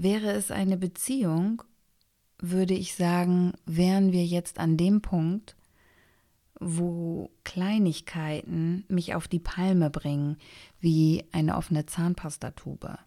Wäre es eine Beziehung, würde ich sagen, wären wir jetzt an dem Punkt, wo Kleinigkeiten mich auf die Palme bringen, wie eine offene Zahnpastatube.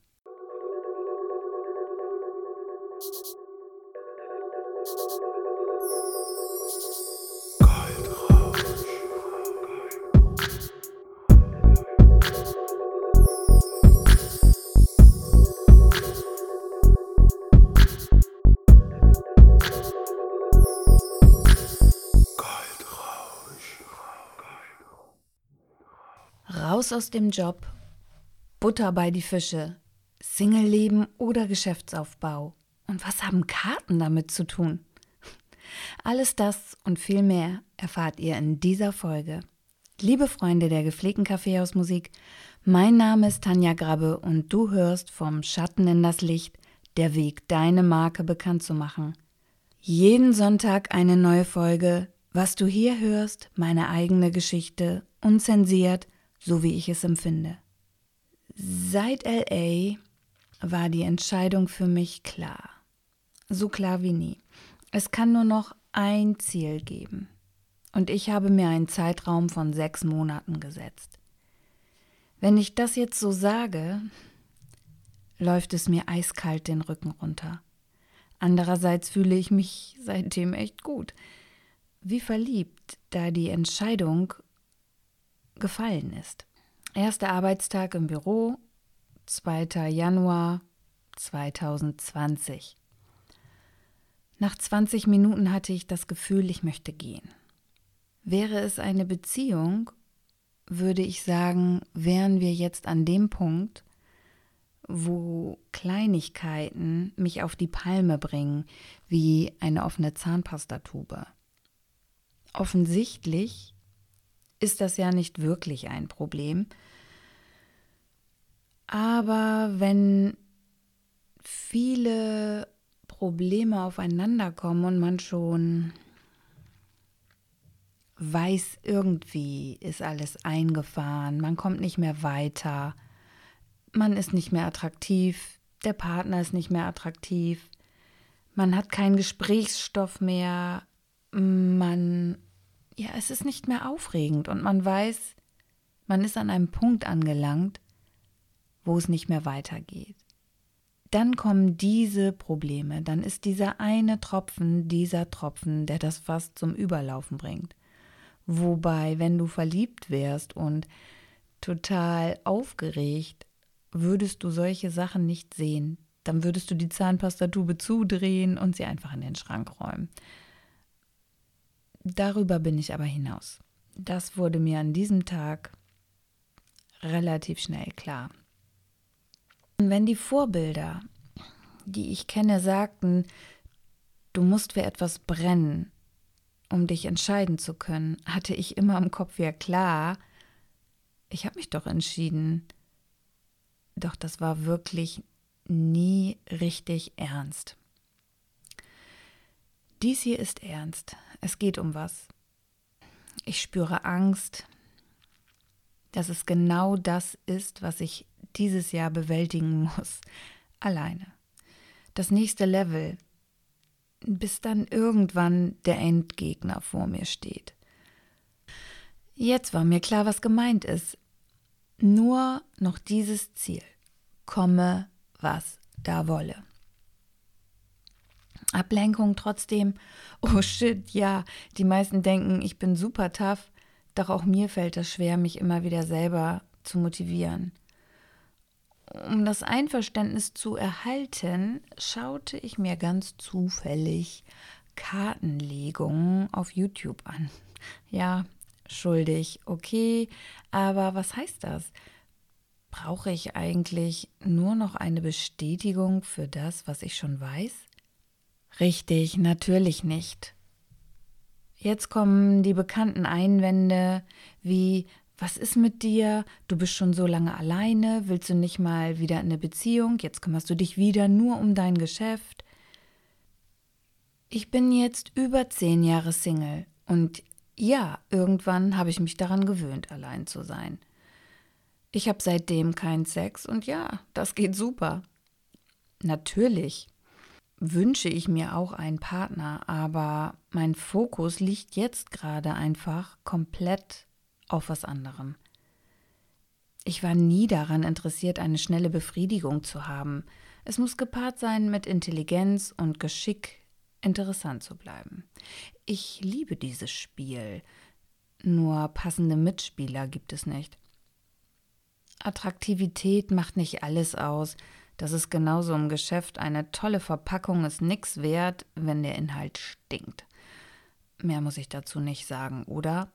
Aus dem Job, Butter bei die Fische, Single-Leben oder Geschäftsaufbau. Und was haben Karten damit zu tun? Alles das und viel mehr erfahrt ihr in dieser Folge. Liebe Freunde der gepflegten Kaffeehausmusik, mein Name ist Tanja Grabbe und du hörst vom Schatten in das Licht, der Weg, deine Marke bekannt zu machen. Jeden Sonntag eine neue Folge. Was du hier hörst, meine eigene Geschichte, unzensiert so wie ich es empfinde. Seit LA war die Entscheidung für mich klar. So klar wie nie. Es kann nur noch ein Ziel geben. Und ich habe mir einen Zeitraum von sechs Monaten gesetzt. Wenn ich das jetzt so sage, läuft es mir eiskalt den Rücken runter. Andererseits fühle ich mich seitdem echt gut. Wie verliebt, da die Entscheidung gefallen ist. Erster Arbeitstag im Büro, 2. Januar 2020. Nach 20 Minuten hatte ich das Gefühl, ich möchte gehen. Wäre es eine Beziehung, würde ich sagen, wären wir jetzt an dem Punkt, wo Kleinigkeiten mich auf die Palme bringen, wie eine offene Zahnpastatube. Offensichtlich ist das ja nicht wirklich ein Problem. Aber wenn viele Probleme aufeinander kommen und man schon weiß, irgendwie ist alles eingefahren, man kommt nicht mehr weiter, man ist nicht mehr attraktiv, der Partner ist nicht mehr attraktiv, man hat keinen Gesprächsstoff mehr, man ja, es ist nicht mehr aufregend und man weiß, man ist an einem Punkt angelangt, wo es nicht mehr weitergeht. Dann kommen diese Probleme, dann ist dieser eine Tropfen, dieser Tropfen, der das fast zum Überlaufen bringt. Wobei, wenn du verliebt wärst und total aufgeregt, würdest du solche Sachen nicht sehen. Dann würdest du die Zahnpastatube zudrehen und sie einfach in den Schrank räumen. Darüber bin ich aber hinaus. Das wurde mir an diesem Tag relativ schnell klar. Wenn die Vorbilder, die ich kenne, sagten, du musst für etwas brennen, um dich entscheiden zu können, hatte ich immer im Kopf ja klar, ich habe mich doch entschieden. Doch das war wirklich nie richtig ernst. Dies hier ist ernst. Es geht um was. Ich spüre Angst, dass es genau das ist, was ich dieses Jahr bewältigen muss. Alleine. Das nächste Level, bis dann irgendwann der Endgegner vor mir steht. Jetzt war mir klar, was gemeint ist. Nur noch dieses Ziel. Komme, was da wolle. Ablenkung trotzdem. Oh shit, ja, die meisten denken, ich bin super tough, doch auch mir fällt es schwer, mich immer wieder selber zu motivieren. Um das Einverständnis zu erhalten, schaute ich mir ganz zufällig Kartenlegungen auf YouTube an. Ja, schuldig, okay, aber was heißt das? Brauche ich eigentlich nur noch eine Bestätigung für das, was ich schon weiß? Richtig, natürlich nicht. Jetzt kommen die bekannten Einwände wie was ist mit dir? Du bist schon so lange alleine, willst du nicht mal wieder in eine Beziehung? Jetzt kümmerst du dich wieder nur um dein Geschäft. Ich bin jetzt über zehn Jahre Single und ja, irgendwann habe ich mich daran gewöhnt, allein zu sein. Ich habe seitdem keinen Sex und ja, das geht super. Natürlich wünsche ich mir auch einen Partner, aber mein Fokus liegt jetzt gerade einfach komplett auf was anderem. Ich war nie daran interessiert, eine schnelle Befriedigung zu haben. Es muss gepaart sein mit Intelligenz und Geschick, interessant zu bleiben. Ich liebe dieses Spiel, nur passende Mitspieler gibt es nicht. Attraktivität macht nicht alles aus, das ist genauso im Geschäft. Eine tolle Verpackung ist nichts wert, wenn der Inhalt stinkt. Mehr muss ich dazu nicht sagen, oder?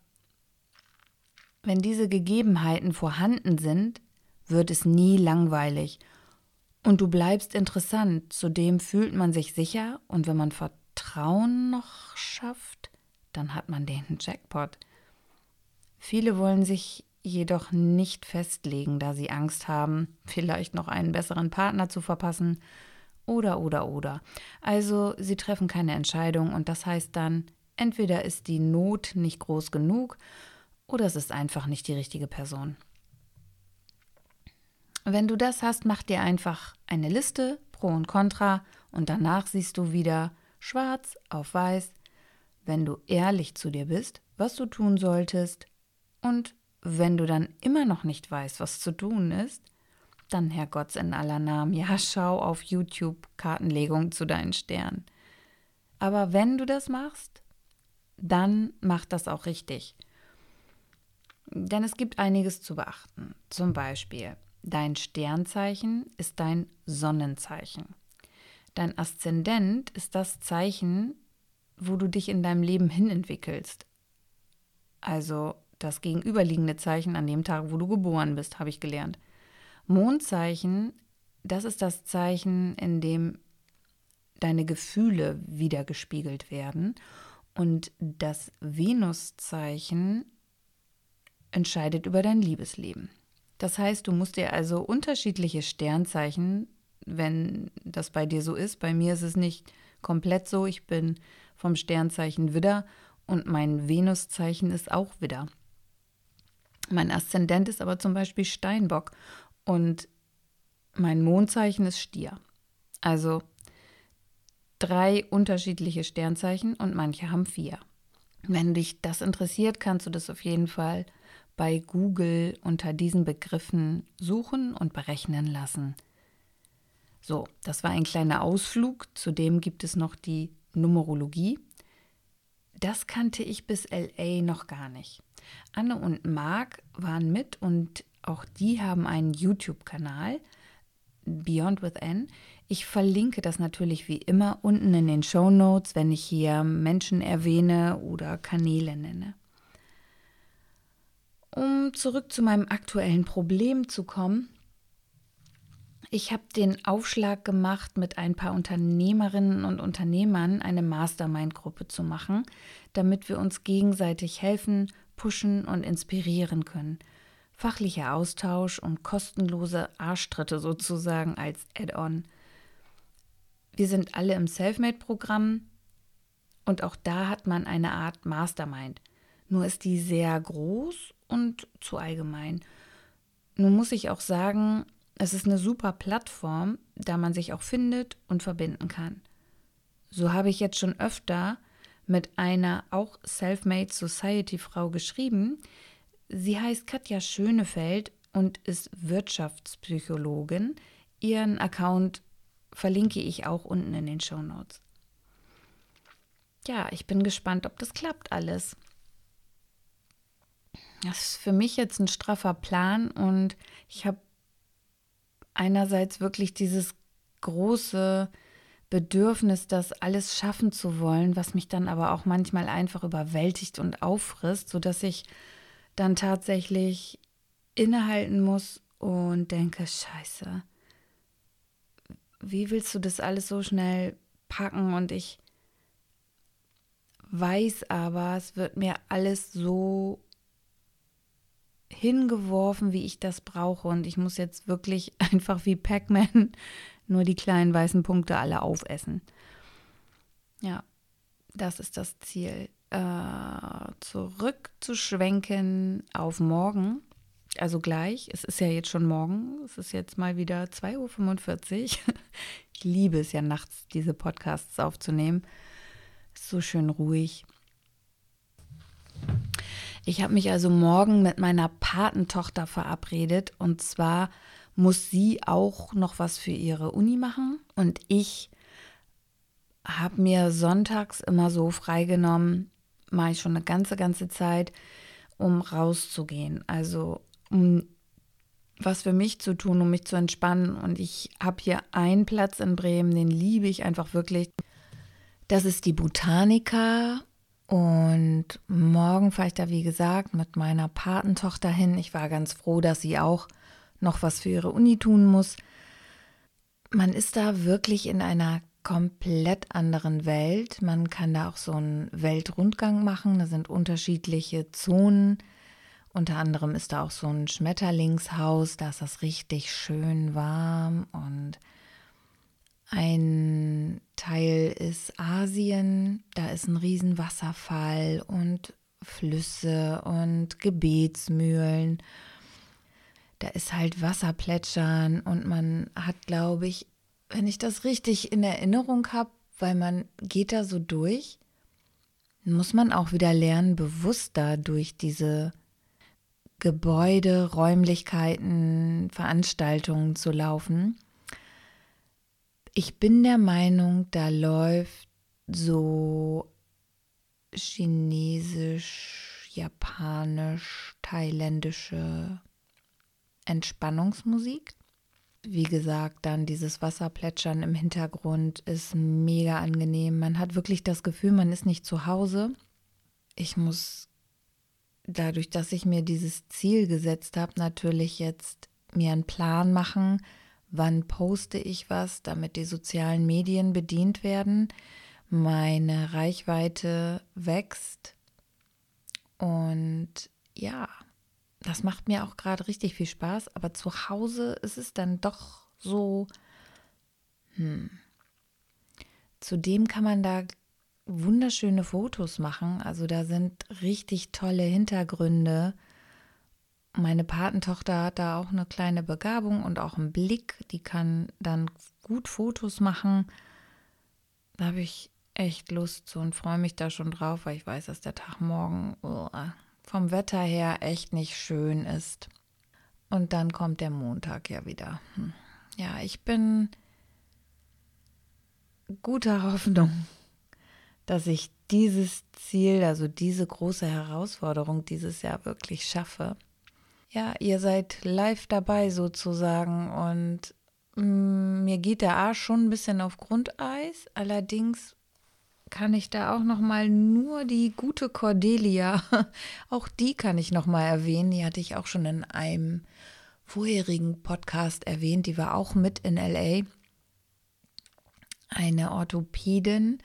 Wenn diese Gegebenheiten vorhanden sind, wird es nie langweilig. Und du bleibst interessant, zudem fühlt man sich sicher und wenn man Vertrauen noch schafft, dann hat man den Jackpot. Viele wollen sich jedoch nicht festlegen, da sie Angst haben, vielleicht noch einen besseren Partner zu verpassen oder oder oder. Also sie treffen keine Entscheidung und das heißt dann, entweder ist die Not nicht groß genug oder es ist einfach nicht die richtige Person. Wenn du das hast, mach dir einfach eine Liste, Pro und Contra, und danach siehst du wieder schwarz auf weiß, wenn du ehrlich zu dir bist, was du tun solltest und wenn du dann immer noch nicht weißt, was zu tun ist, dann Herrgott in aller Namen, ja, schau auf YouTube Kartenlegung zu deinen Sternen. Aber wenn du das machst, dann mach das auch richtig. Denn es gibt einiges zu beachten. Zum Beispiel, dein Sternzeichen ist dein Sonnenzeichen. Dein Aszendent ist das Zeichen, wo du dich in deinem Leben hinentwickelst. Also das gegenüberliegende Zeichen an dem Tag, wo du geboren bist, habe ich gelernt. Mondzeichen, das ist das Zeichen, in dem deine Gefühle wiedergespiegelt werden. Und das Venuszeichen entscheidet über dein Liebesleben. Das heißt, du musst dir also unterschiedliche Sternzeichen, wenn das bei dir so ist, bei mir ist es nicht komplett so, ich bin vom Sternzeichen Widder und mein Venuszeichen ist auch Widder. Mein Aszendent ist aber zum Beispiel Steinbock und mein Mondzeichen ist Stier. Also drei unterschiedliche Sternzeichen und manche haben vier. Wenn dich das interessiert, kannst du das auf jeden Fall bei Google unter diesen Begriffen suchen und berechnen lassen. So, das war ein kleiner Ausflug. Zudem gibt es noch die Numerologie. Das kannte ich bis LA noch gar nicht. Anne und Marc waren mit und auch die haben einen YouTube-Kanal, Beyond with N. Ich verlinke das natürlich wie immer unten in den Show Notes, wenn ich hier Menschen erwähne oder Kanäle nenne. Um zurück zu meinem aktuellen Problem zu kommen, ich habe den Aufschlag gemacht, mit ein paar Unternehmerinnen und Unternehmern eine Mastermind-Gruppe zu machen, damit wir uns gegenseitig helfen, pushen und inspirieren können. Fachlicher Austausch und kostenlose Arschtritte sozusagen als Add-on. Wir sind alle im Selfmade-Programm und auch da hat man eine Art Mastermind. Nur ist die sehr groß und zu allgemein. Nun muss ich auch sagen, es ist eine super Plattform, da man sich auch findet und verbinden kann. So habe ich jetzt schon öfter mit einer auch Selfmade Society Frau geschrieben. Sie heißt Katja Schönefeld und ist Wirtschaftspsychologin. Ihren Account verlinke ich auch unten in den Show Notes. Ja, ich bin gespannt, ob das klappt alles. Das ist für mich jetzt ein straffer Plan und ich habe einerseits wirklich dieses große Bedürfnis, das alles schaffen zu wollen, was mich dann aber auch manchmal einfach überwältigt und auffrisst, sodass ich dann tatsächlich innehalten muss und denke, scheiße, wie willst du das alles so schnell packen? Und ich weiß aber, es wird mir alles so hingeworfen, wie ich das brauche. Und ich muss jetzt wirklich einfach wie Pac-Man nur die kleinen weißen Punkte alle aufessen. Ja, das ist das Ziel. Äh, zurückzuschwenken auf morgen. Also gleich, es ist ja jetzt schon morgen, es ist jetzt mal wieder 2.45 Uhr. Ich liebe es ja nachts, diese Podcasts aufzunehmen. So schön ruhig. Ich habe mich also morgen mit meiner Patentochter verabredet und zwar muss sie auch noch was für ihre Uni machen und ich habe mir sonntags immer so freigenommen, mache ich schon eine ganze, ganze Zeit, um rauszugehen. Also um was für mich zu tun, um mich zu entspannen. Und ich habe hier einen Platz in Bremen, den liebe ich einfach wirklich. Das ist die Botanica und morgen fahre ich da, wie gesagt, mit meiner Patentochter hin. Ich war ganz froh, dass sie auch noch was für ihre Uni tun muss. Man ist da wirklich in einer komplett anderen Welt. Man kann da auch so einen Weltrundgang machen. Da sind unterschiedliche Zonen. Unter anderem ist da auch so ein Schmetterlingshaus. Da ist das richtig schön warm und ein Teil ist Asien, da ist ein Riesenwasserfall und Flüsse und Gebetsmühlen. Da ist halt Wasserplätschern und man hat, glaube ich, wenn ich das richtig in Erinnerung habe, weil man geht da so durch, muss man auch wieder lernen, bewusster durch diese Gebäude, Räumlichkeiten, Veranstaltungen zu laufen. Ich bin der Meinung, da läuft so chinesisch, japanisch, thailändische Entspannungsmusik. Wie gesagt, dann dieses Wasserplätschern im Hintergrund ist mega angenehm. Man hat wirklich das Gefühl, man ist nicht zu Hause. Ich muss dadurch, dass ich mir dieses Ziel gesetzt habe, natürlich jetzt mir einen Plan machen, wann poste ich was, damit die sozialen Medien bedient werden, meine Reichweite wächst und ja, das macht mir auch gerade richtig viel Spaß, aber zu Hause ist es dann doch so, hm. Zudem kann man da wunderschöne Fotos machen, also da sind richtig tolle Hintergründe meine Patentochter hat da auch eine kleine Begabung und auch einen Blick. Die kann dann gut Fotos machen. Da habe ich echt Lust zu und freue mich da schon drauf, weil ich weiß, dass der Tag morgen oh, vom Wetter her echt nicht schön ist. Und dann kommt der Montag ja wieder. Hm. Ja, ich bin guter Hoffnung, dass ich dieses Ziel, also diese große Herausforderung dieses Jahr wirklich schaffe ja, ihr seid live dabei sozusagen und mh, mm, mir geht der Arsch schon ein bisschen auf Grundeis. Allerdings kann ich da auch noch mal nur die gute Cordelia, auch die kann ich noch mal erwähnen. Die hatte ich auch schon in einem vorherigen Podcast erwähnt. Die war auch mit in LA. Eine Orthopädin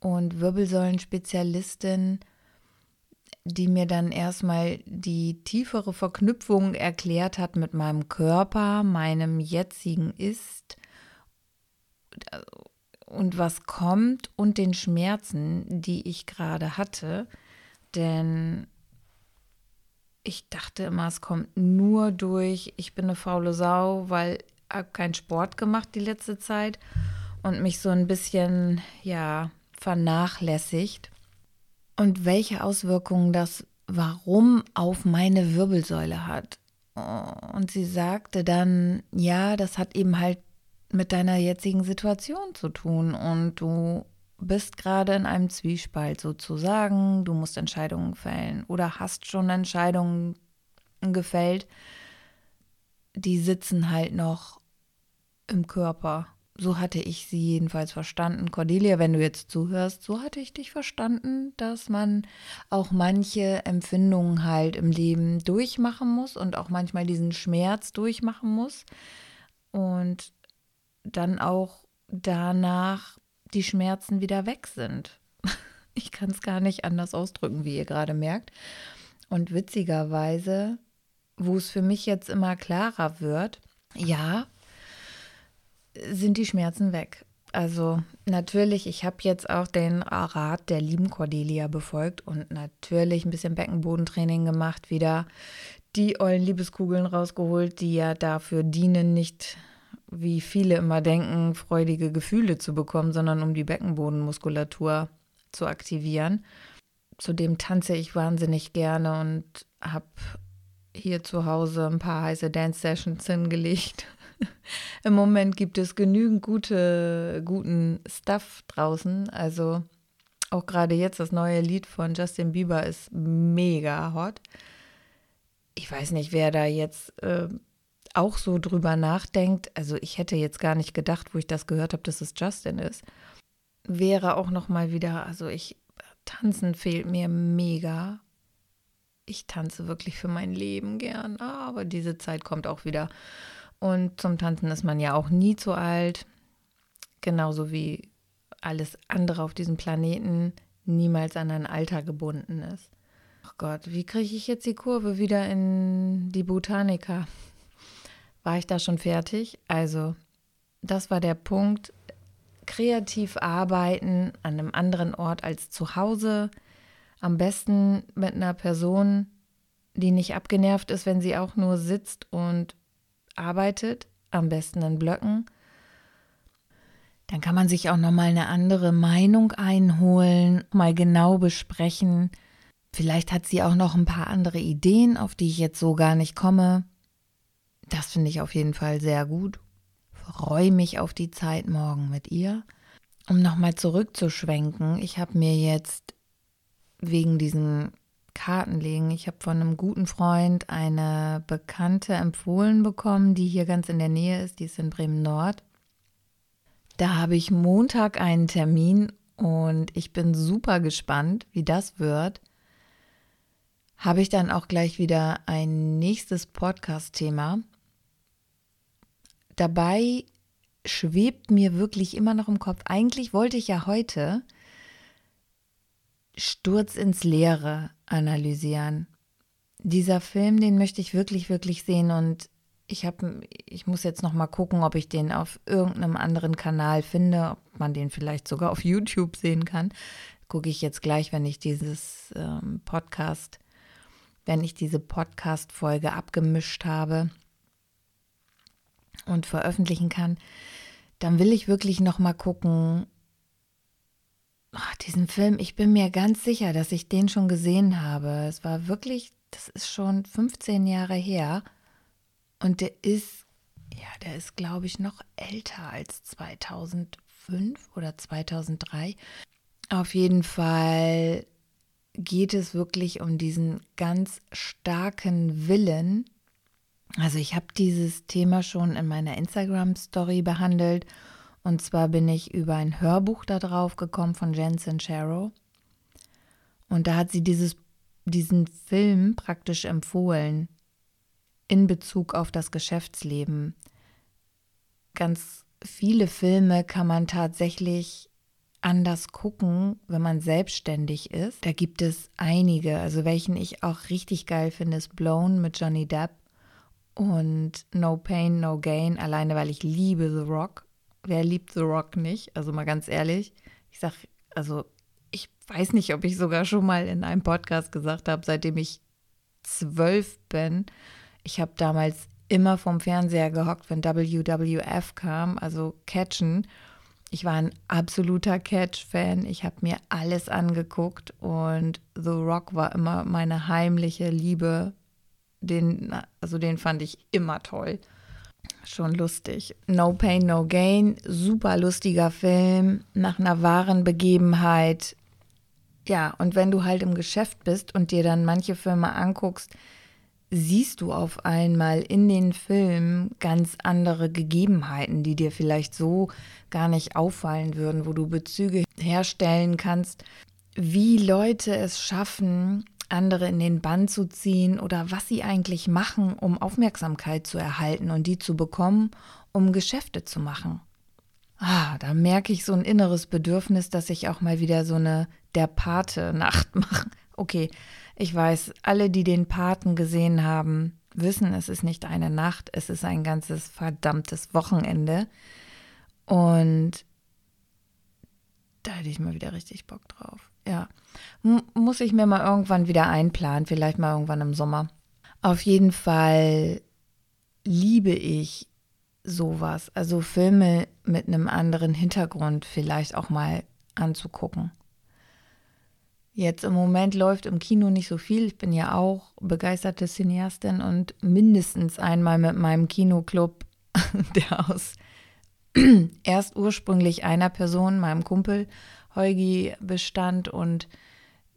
und Wirbelsäulenspezialistin die mir dann erstmal die tiefere Verknüpfung erklärt hat mit meinem Körper, meinem jetzigen Ist und was kommt und den Schmerzen, die ich gerade hatte. Denn ich dachte immer, es kommt nur durch, ich bin eine faule Sau, weil ich habe keinen Sport gemacht die letzte Zeit und mich so ein bisschen, ja, vernachlässigt und welche Auswirkungen das Warum auf meine Wirbelsäule hat. Und sie sagte dann, ja, das hat eben halt mit deiner jetzigen Situation zu tun. Und du bist gerade in einem Zwiespalt sozusagen, du musst Entscheidungen fällen oder hast schon Entscheidungen gefällt, die sitzen halt noch im Körper. So hatte ich sie jedenfalls verstanden. Cordelia, wenn du jetzt zuhörst, so hatte ich dich verstanden, dass man auch manche Empfindungen halt im Leben durchmachen muss und auch manchmal diesen Schmerz durchmachen muss. Und dann auch danach die Schmerzen wieder weg sind. Ich kann es gar nicht anders ausdrücken, wie ihr gerade merkt. Und witzigerweise, wo es für mich jetzt immer klarer wird, ja, sind die Schmerzen weg. Also natürlich, ich habe jetzt auch den Rat der lieben Cordelia befolgt und natürlich ein bisschen Beckenbodentraining gemacht wieder. die ollen Liebeskugeln rausgeholt, die ja dafür dienen, nicht wie viele immer denken, freudige Gefühle zu bekommen, sondern um die Beckenbodenmuskulatur zu aktivieren. Zudem tanze ich wahnsinnig gerne und habe hier zu Hause ein paar heiße Dance-Sessions hingelegt. Im Moment gibt es genügend gute, guten Stuff draußen. Also auch gerade jetzt das neue Lied von Justin Bieber ist mega hot. Ich weiß nicht, wer da jetzt äh, auch so drüber nachdenkt. Also ich hätte jetzt gar nicht gedacht, wo ich das gehört habe, dass es Justin ist. Wäre auch noch mal wieder, also ich tanzen fehlt mir mega. Ich tanze wirklich für mein Leben gern, aber diese Zeit kommt auch wieder. Und zum Tanzen ist man ja auch nie zu alt. Genauso wie alles andere auf diesem Planeten niemals an ein Alter gebunden ist. Ach Gott, wie kriege ich jetzt die Kurve wieder in die Botanika? War ich da schon fertig? Also, das war der Punkt. Kreativ arbeiten an einem anderen Ort als zu Hause. Am besten mit einer Person, die nicht abgenervt ist, wenn sie auch nur sitzt und arbeitet, am besten in Blöcken. Dann kann man sich auch noch mal eine andere Meinung einholen, mal genau besprechen. Vielleicht hat sie auch noch ein paar andere Ideen, auf die ich jetzt so gar nicht komme. Das finde ich auf jeden Fall sehr gut. Freue mich auf die Zeit morgen mit ihr. Um nochmal zurückzuschwenken, ich habe mir jetzt wegen diesen Karten legen. Ich habe von einem guten Freund eine Bekannte empfohlen bekommen, die hier ganz in der Nähe ist. Die ist in Bremen Nord. Da habe ich Montag einen Termin und ich bin super gespannt, wie das wird. Habe ich dann auch gleich wieder ein nächstes Podcast-Thema. Dabei schwebt mir wirklich immer noch im Kopf. Eigentlich wollte ich ja heute Sturz ins Leere analysieren. Dieser Film, den möchte ich wirklich, wirklich sehen und ich habe, ich muss jetzt noch mal gucken, ob ich den auf irgendeinem anderen Kanal finde, ob man den vielleicht sogar auf YouTube sehen kann. Gucke ich jetzt gleich, wenn ich dieses ähm, Podcast, wenn ich diese Podcast-Folge abgemischt habe und veröffentlichen kann, dann will ich wirklich noch mal gucken, Ach, diesen Film, ich bin mir ganz sicher, dass ich den schon gesehen habe. Es war wirklich, das ist schon 15 Jahre her. Und der ist, ja, der ist, glaube ich, noch älter als 2005 oder 2003. Auf jeden Fall geht es wirklich um diesen ganz starken Willen. Also ich habe dieses Thema schon in meiner Instagram-Story behandelt und zwar bin ich über ein Hörbuch da drauf gekommen von Jensen Sharrow. Und da hat sie dieses, diesen Film praktisch empfohlen in Bezug auf das Geschäftsleben. Ganz viele Filme kann man tatsächlich anders gucken, wenn man selbstständig ist. Da gibt es einige. Also welchen ich auch richtig geil finde, ist Blown mit Johnny Depp und No Pain, No Gain, alleine weil ich liebe The Rock wer liebt The Rock nicht? Also mal ganz ehrlich. Ich sag, also ich weiß nicht, ob ich sogar schon mal in einem Podcast gesagt habe, seitdem ich zwölf bin. Ich habe damals immer vom Fernseher gehockt, wenn WWF kam, also Catchen. Ich war ein absoluter Catch-Fan. Ich habe mir alles angeguckt und The Rock war immer meine heimliche Liebe. Den, also den fand ich immer toll. Schon lustig. No Pain, No Gain, super lustiger Film nach einer wahren Begebenheit. Ja, und wenn du halt im Geschäft bist und dir dann manche Filme anguckst, siehst du auf einmal in den Filmen ganz andere Gegebenheiten, die dir vielleicht so gar nicht auffallen würden, wo du Bezüge herstellen kannst, wie Leute es schaffen, andere in den Bann zu ziehen oder was sie eigentlich machen, um Aufmerksamkeit zu erhalten und die zu bekommen, um Geschäfte zu machen. Ah, da merke ich so ein inneres Bedürfnis, dass ich auch mal wieder so eine Der Pate-Nacht mache. Okay, ich weiß, alle, die den Paten gesehen haben, wissen, es ist nicht eine Nacht, es ist ein ganzes verdammtes Wochenende. Und da hätte ich mal wieder richtig Bock drauf. Ja. Muss ich mir mal irgendwann wieder einplanen, vielleicht mal irgendwann im Sommer. Auf jeden Fall liebe ich sowas. Also Filme mit einem anderen Hintergrund vielleicht auch mal anzugucken. Jetzt im Moment läuft im Kino nicht so viel. Ich bin ja auch begeisterte Cineastin und mindestens einmal mit meinem Kinoclub, der aus erst ursprünglich einer Person, meinem Kumpel Heugi, bestand und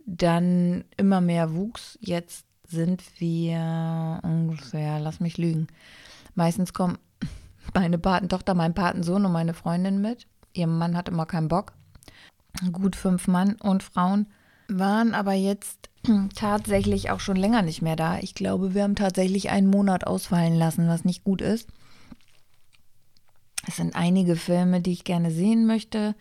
dann immer mehr wuchs. Jetzt sind wir ungefähr, lass mich lügen. Meistens kommen meine Patentochter, mein Patensohn und meine Freundin mit. Ihr Mann hat immer keinen Bock. Gut fünf Mann und Frauen waren aber jetzt tatsächlich auch schon länger nicht mehr da. Ich glaube, wir haben tatsächlich einen Monat ausfallen lassen, was nicht gut ist. Es sind einige Filme, die ich gerne sehen möchte.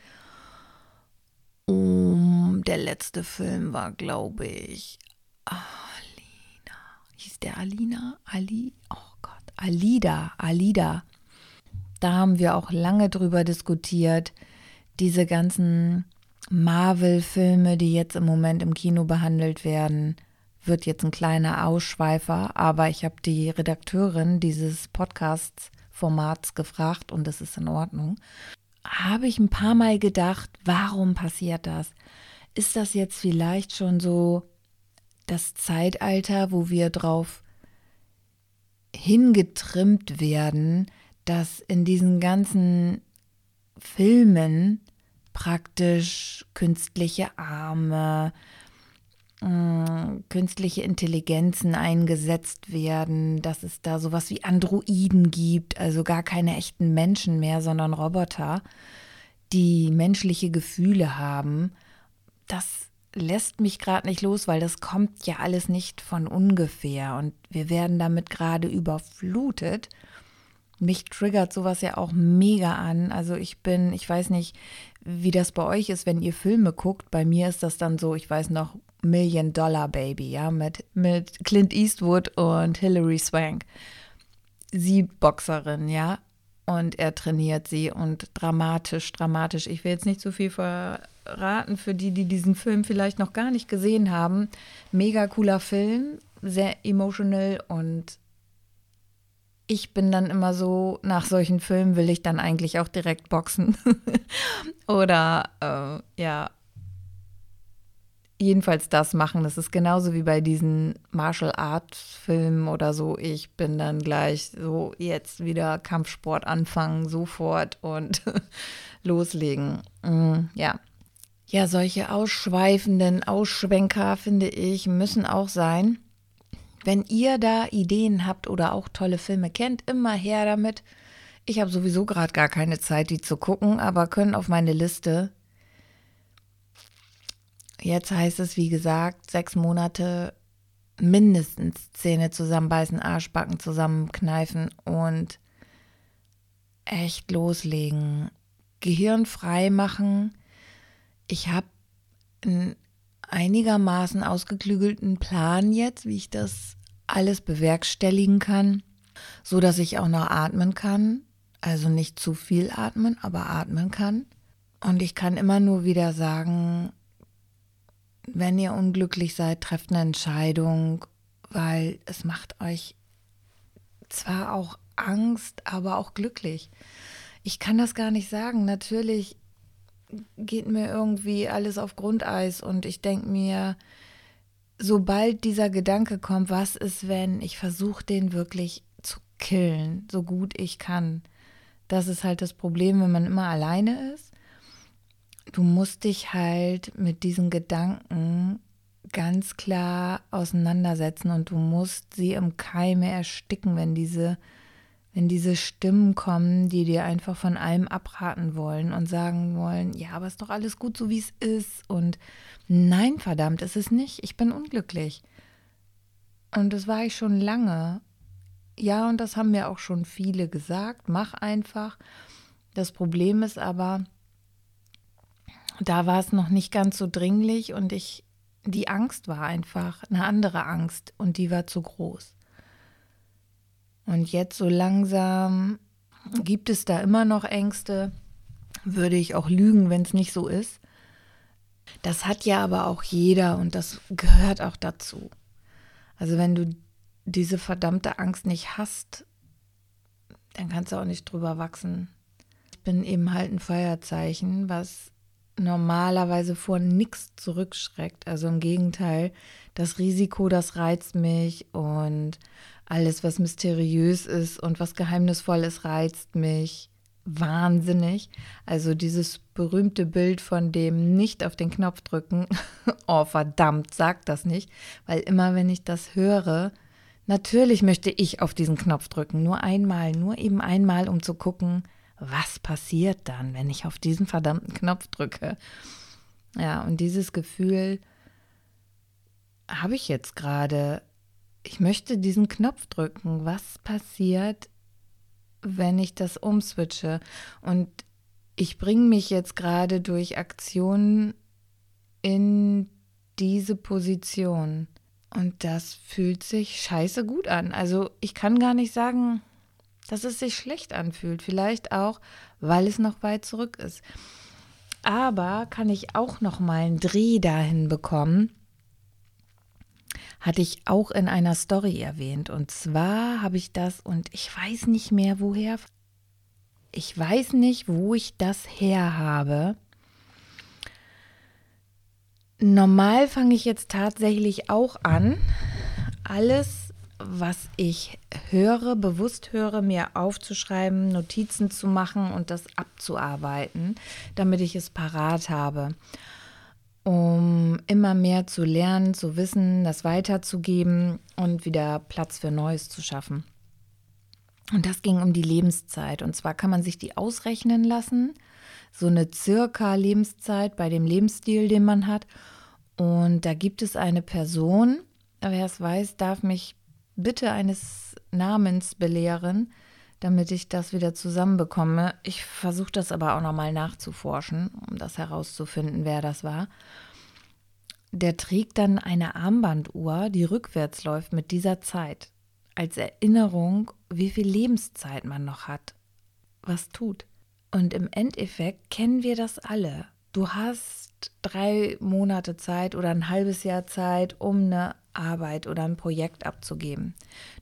Um, der letzte Film war, glaube ich, Alina. Hieß der Alina? Ali? Oh Gott. Alida. Alida. Da haben wir auch lange drüber diskutiert. Diese ganzen Marvel-Filme, die jetzt im Moment im Kino behandelt werden, wird jetzt ein kleiner Ausschweifer, aber ich habe die Redakteurin dieses Podcasts-Formats gefragt und das ist in Ordnung. Habe ich ein paar Mal gedacht, warum passiert das? Ist das jetzt vielleicht schon so das Zeitalter, wo wir drauf hingetrimmt werden, dass in diesen ganzen Filmen praktisch künstliche Arme, künstliche Intelligenzen eingesetzt werden, dass es da sowas wie Androiden gibt, also gar keine echten Menschen mehr, sondern Roboter, die menschliche Gefühle haben. Das lässt mich gerade nicht los, weil das kommt ja alles nicht von ungefähr und wir werden damit gerade überflutet mich triggert sowas ja auch mega an. Also ich bin, ich weiß nicht, wie das bei euch ist, wenn ihr Filme guckt. Bei mir ist das dann so, ich weiß noch, Million Dollar Baby, ja, mit, mit Clint Eastwood und Hilary Swank. Sie Boxerin, ja, und er trainiert sie und dramatisch, dramatisch. Ich will jetzt nicht zu viel verraten für die, die diesen Film vielleicht noch gar nicht gesehen haben. Mega cooler Film, sehr emotional und ich bin dann immer so, nach solchen Filmen will ich dann eigentlich auch direkt boxen. Oder äh, ja, jedenfalls das machen. Das ist genauso wie bei diesen Martial Arts Filmen oder so. Ich bin dann gleich so jetzt wieder Kampfsport anfangen, sofort und loslegen. Mm, ja. Ja, solche ausschweifenden Ausschwenker, finde ich, müssen auch sein. Wenn ihr da Ideen habt oder auch tolle Filme kennt, immer her damit. Ich habe sowieso gerade gar keine Zeit, die zu gucken, aber können auf meine Liste. Jetzt heißt es, wie gesagt, sechs Monate mindestens Zähne zusammenbeißen, Arschbacken zusammenkneifen und echt loslegen. Gehirn frei machen. Ich habe einen einigermaßen ausgeklügelten Plan jetzt, wie ich das alles bewerkstelligen kann, so dass ich auch noch atmen kann, also nicht zu viel atmen, aber atmen kann. Und ich kann immer nur wieder sagen, wenn ihr unglücklich seid, trefft eine Entscheidung, weil es macht euch zwar auch Angst, aber auch glücklich. Ich kann das gar nicht sagen. Natürlich geht mir irgendwie alles auf Grundeis und ich denke mir, sobald dieser Gedanke kommt, was ist, wenn ich versuche, den wirklich zu killen, so gut ich kann. Das ist halt das Problem, wenn man immer alleine ist. Du musst dich halt mit diesen Gedanken ganz klar auseinandersetzen und du musst sie im Keime ersticken, wenn diese wenn diese Stimmen kommen, die dir einfach von allem abraten wollen und sagen wollen, ja, aber ist doch alles gut so, wie es ist. Und nein, verdammt, ist es nicht. Ich bin unglücklich. Und das war ich schon lange. Ja, und das haben mir auch schon viele gesagt. Mach einfach. Das Problem ist aber, da war es noch nicht ganz so dringlich und ich, die Angst war einfach eine andere Angst und die war zu groß. Und jetzt so langsam gibt es da immer noch Ängste. Würde ich auch lügen, wenn es nicht so ist. Das hat ja aber auch jeder und das gehört auch dazu. Also wenn du diese verdammte Angst nicht hast, dann kannst du auch nicht drüber wachsen. Ich bin eben halt ein Feuerzeichen, was normalerweise vor nichts zurückschreckt. Also im Gegenteil, das Risiko, das reizt mich und alles, was mysteriös ist und was geheimnisvoll ist, reizt mich wahnsinnig. Also dieses berühmte Bild von dem nicht auf den Knopf drücken. oh, verdammt, sag das nicht, weil immer wenn ich das höre, natürlich möchte ich auf diesen Knopf drücken, nur einmal, nur eben einmal, um zu gucken, was passiert dann, wenn ich auf diesen verdammten Knopf drücke. Ja, und dieses Gefühl habe ich jetzt gerade. Ich möchte diesen Knopf drücken. Was passiert, wenn ich das umswitche. Und ich bringe mich jetzt gerade durch Aktionen in diese Position. Und das fühlt sich scheiße gut an. Also ich kann gar nicht sagen, dass es sich schlecht anfühlt. Vielleicht auch, weil es noch weit zurück ist. Aber kann ich auch noch mal einen Dreh dahin bekommen, hatte ich auch in einer Story erwähnt. Und zwar habe ich das, und ich weiß nicht mehr woher, ich weiß nicht, wo ich das her habe. Normal fange ich jetzt tatsächlich auch an, alles, was ich höre, bewusst höre, mir aufzuschreiben, Notizen zu machen und das abzuarbeiten, damit ich es parat habe um immer mehr zu lernen, zu wissen, das weiterzugeben und wieder Platz für Neues zu schaffen. Und das ging um die Lebenszeit. Und zwar kann man sich die ausrechnen lassen, so eine circa Lebenszeit bei dem Lebensstil, den man hat. Und da gibt es eine Person, wer es weiß, darf mich bitte eines Namens belehren, damit ich das wieder zusammenbekomme. Ich versuche das aber auch nochmal nachzuforschen, um das herauszufinden, wer das war. Der trägt dann eine Armbanduhr, die rückwärts läuft mit dieser Zeit, als Erinnerung, wie viel Lebenszeit man noch hat, was tut. Und im Endeffekt kennen wir das alle. Du hast drei Monate Zeit oder ein halbes Jahr Zeit, um eine Arbeit oder ein Projekt abzugeben.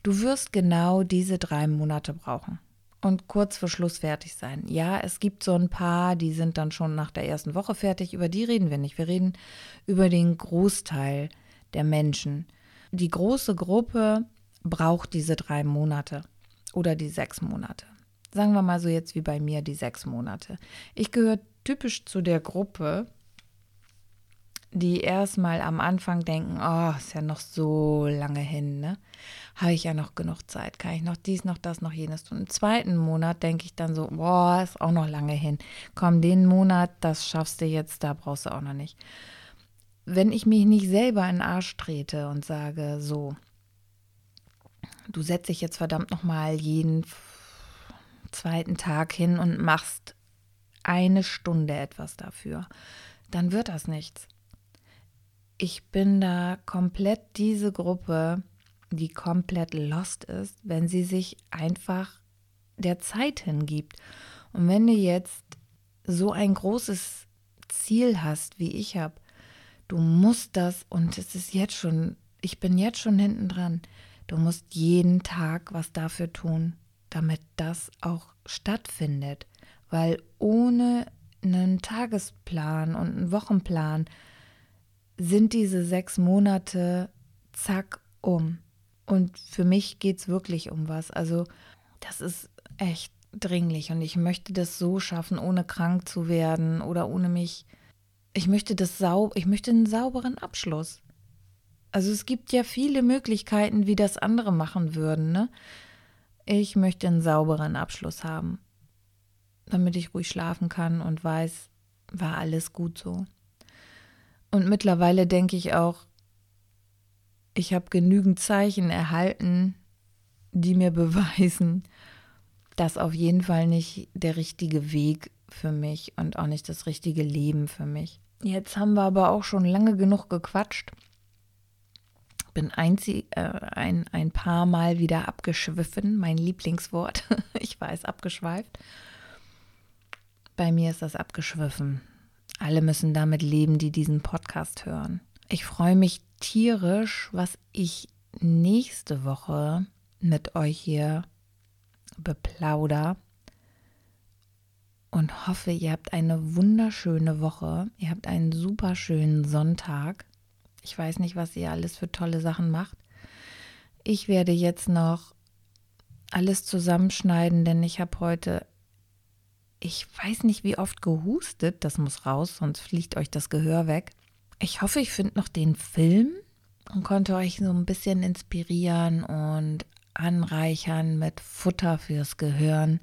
Du wirst genau diese drei Monate brauchen und kurz vor Schluss fertig sein. Ja, es gibt so ein paar, die sind dann schon nach der ersten Woche fertig. Über die reden wir nicht. Wir reden über den Großteil der Menschen. Die große Gruppe braucht diese drei Monate oder die sechs Monate. Sagen wir mal so jetzt wie bei mir die sechs Monate. Ich gehöre typisch zu der Gruppe, die erstmal am Anfang denken, oh, ist ja noch so lange hin, ne? Habe ich ja noch genug Zeit, kann ich noch dies, noch das, noch jenes tun. Im zweiten Monat denke ich dann so, boah, ist auch noch lange hin. Komm, den Monat, das schaffst du jetzt, da brauchst du auch noch nicht. Wenn ich mich nicht selber in den Arsch trete und sage, so, du setzt dich jetzt verdammt nochmal jeden zweiten Tag hin und machst eine Stunde etwas dafür, dann wird das nichts ich bin da komplett diese Gruppe, die komplett lost ist, wenn sie sich einfach der Zeit hingibt. Und wenn du jetzt so ein großes Ziel hast, wie ich habe, du musst das, und es ist jetzt schon, ich bin jetzt schon hinten dran, du musst jeden Tag was dafür tun, damit das auch stattfindet. Weil ohne einen Tagesplan und einen Wochenplan sind diese sechs Monate zack um. Und für mich geht es wirklich um was. Also das ist echt dringlich und ich möchte das so schaffen, ohne krank zu werden oder ohne mich. Ich möchte das sau ich möchte einen sauberen Abschluss. Also es gibt ja viele Möglichkeiten, wie das andere machen würden, ne? Ich möchte einen sauberen Abschluss haben, damit ich ruhig schlafen kann und weiß, war alles gut so. Und mittlerweile denke ich auch, ich habe genügend Zeichen erhalten, die mir beweisen, dass auf jeden Fall nicht der richtige Weg für mich und auch nicht das richtige Leben für mich. Jetzt haben wir aber auch schon lange genug gequatscht. Bin einzig, äh, ein, ein paar Mal wieder abgeschwiffen, mein Lieblingswort. ich weiß, abgeschweift. Bei mir ist das abgeschwiffen. Alle müssen damit leben, die diesen Podcast hören. Ich freue mich tierisch, was ich nächste Woche mit euch hier beplauder und hoffe, ihr habt eine wunderschöne Woche. Ihr habt einen super schönen Sonntag. Ich weiß nicht, was ihr alles für tolle Sachen macht. Ich werde jetzt noch alles zusammenschneiden, denn ich habe heute, ich weiß nicht wie oft gehustet, das muss raus, sonst fliegt euch das Gehör weg. Ich hoffe, ich finde noch den Film und konnte euch so ein bisschen inspirieren und anreichern mit Futter fürs Gehirn.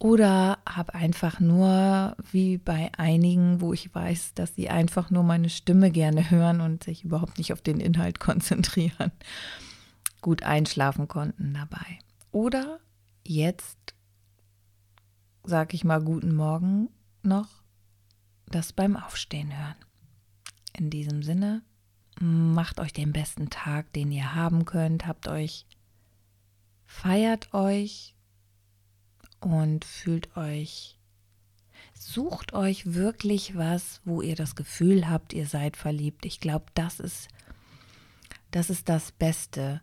Oder habe einfach nur, wie bei einigen, wo ich weiß, dass sie einfach nur meine Stimme gerne hören und sich überhaupt nicht auf den Inhalt konzentrieren, gut einschlafen konnten dabei. Oder jetzt, sage ich mal, guten Morgen noch, das beim Aufstehen hören. In diesem Sinne, macht euch den besten Tag, den ihr haben könnt, habt euch, feiert euch und fühlt euch, sucht euch wirklich was, wo ihr das Gefühl habt, ihr seid verliebt. Ich glaube, das ist, das ist das Beste,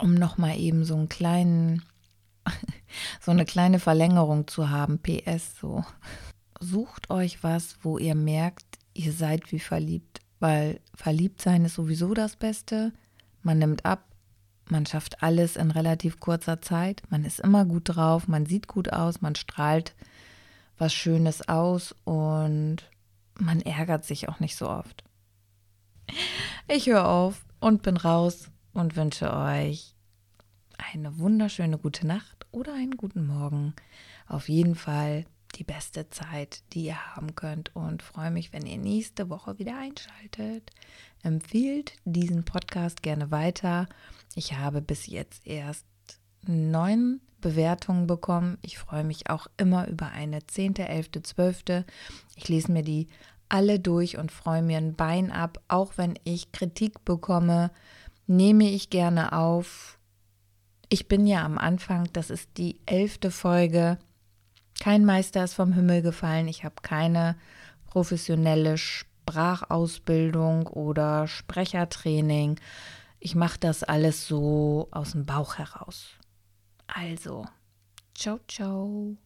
um nochmal eben so einen kleinen, so eine kleine Verlängerung zu haben. PS so. Sucht euch was, wo ihr merkt, ihr seid wie verliebt weil verliebt sein ist sowieso das Beste. Man nimmt ab, man schafft alles in relativ kurzer Zeit, man ist immer gut drauf, man sieht gut aus, man strahlt was Schönes aus und man ärgert sich auch nicht so oft. Ich höre auf und bin raus und wünsche euch eine wunderschöne gute Nacht oder einen guten Morgen. Auf jeden Fall die beste Zeit, die ihr haben könnt und freue mich, wenn ihr nächste Woche wieder einschaltet. Empfiehlt diesen Podcast gerne weiter. Ich habe bis jetzt erst neun Bewertungen bekommen. Ich freue mich auch immer über eine zehnte, elfte, zwölfte. Ich lese mir die alle durch und freue mir ein Bein ab. Auch wenn ich Kritik bekomme, nehme ich gerne auf. Ich bin ja am Anfang, das ist die elfte Folge. Kein Meister ist vom Himmel gefallen. Ich habe keine professionelle Sprachausbildung oder Sprechertraining. Ich mache das alles so aus dem Bauch heraus. Also, ciao, ciao.